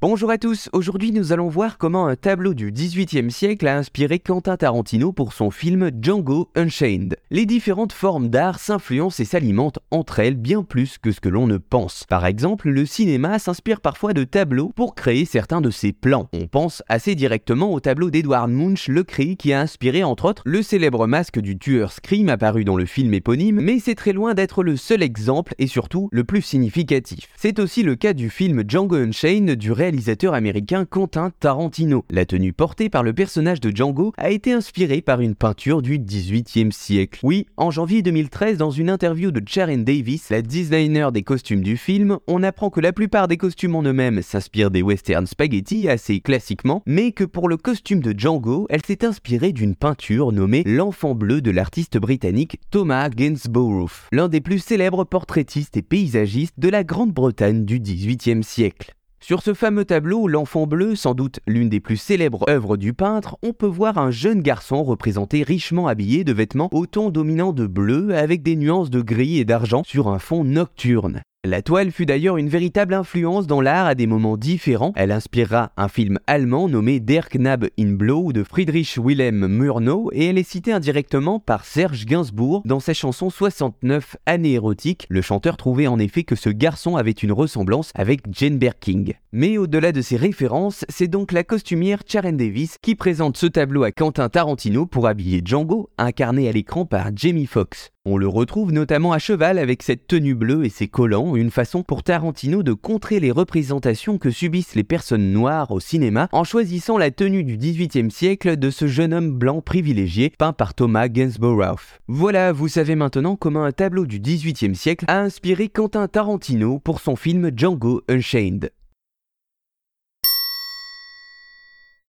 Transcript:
Bonjour à tous, aujourd'hui nous allons voir comment un tableau du XVIIIe siècle a inspiré Quentin Tarantino pour son film Django Unchained. Les différentes formes d'art s'influencent et s'alimentent entre elles bien plus que ce que l'on ne pense. Par exemple, le cinéma s'inspire parfois de tableaux pour créer certains de ses plans. On pense assez directement au tableau d'Edward Munch Le Cri qui a inspiré entre autres le célèbre masque du tueur Scream apparu dans le film éponyme, mais c'est très loin d'être le seul exemple et surtout le plus significatif. C'est aussi le cas du film Django Unchained du réalisateur réalisateur américain Quentin Tarantino. La tenue portée par le personnage de Django a été inspirée par une peinture du XVIIIe siècle. Oui, en janvier 2013, dans une interview de Sharon Davis, la designer des costumes du film, on apprend que la plupart des costumes en eux-mêmes s'inspirent des western spaghetti assez classiquement, mais que pour le costume de Django, elle s'est inspirée d'une peinture nommée L'enfant bleu de l'artiste britannique Thomas Gainsborough, l'un des plus célèbres portraitistes et paysagistes de la Grande-Bretagne du XVIIIe siècle. Sur ce fameux tableau, L'Enfant Bleu, sans doute l'une des plus célèbres œuvres du peintre, on peut voir un jeune garçon représenté richement habillé de vêtements au ton dominant de bleu avec des nuances de gris et d'argent sur un fond nocturne. La toile fut d'ailleurs une véritable influence dans l'art à des moments différents. Elle inspirera un film allemand nommé Der Knab in Blau de Friedrich Wilhelm Murnau et elle est citée indirectement par Serge Gainsbourg dans sa chanson 69 Années érotiques. Le chanteur trouvait en effet que ce garçon avait une ressemblance avec Jane Birkin. Mais au-delà de ces références, c'est donc la costumière Sharon Davis qui présente ce tableau à Quentin Tarantino pour habiller Django, incarné à l'écran par Jamie Foxx. On le retrouve notamment à cheval avec cette tenue bleue et ses collants, une façon pour Tarantino de contrer les représentations que subissent les personnes noires au cinéma en choisissant la tenue du XVIIIe siècle de ce jeune homme blanc privilégié peint par Thomas Gainsborough. Voilà, vous savez maintenant comment un tableau du XVIIIe siècle a inspiré Quentin Tarantino pour son film Django Unchained.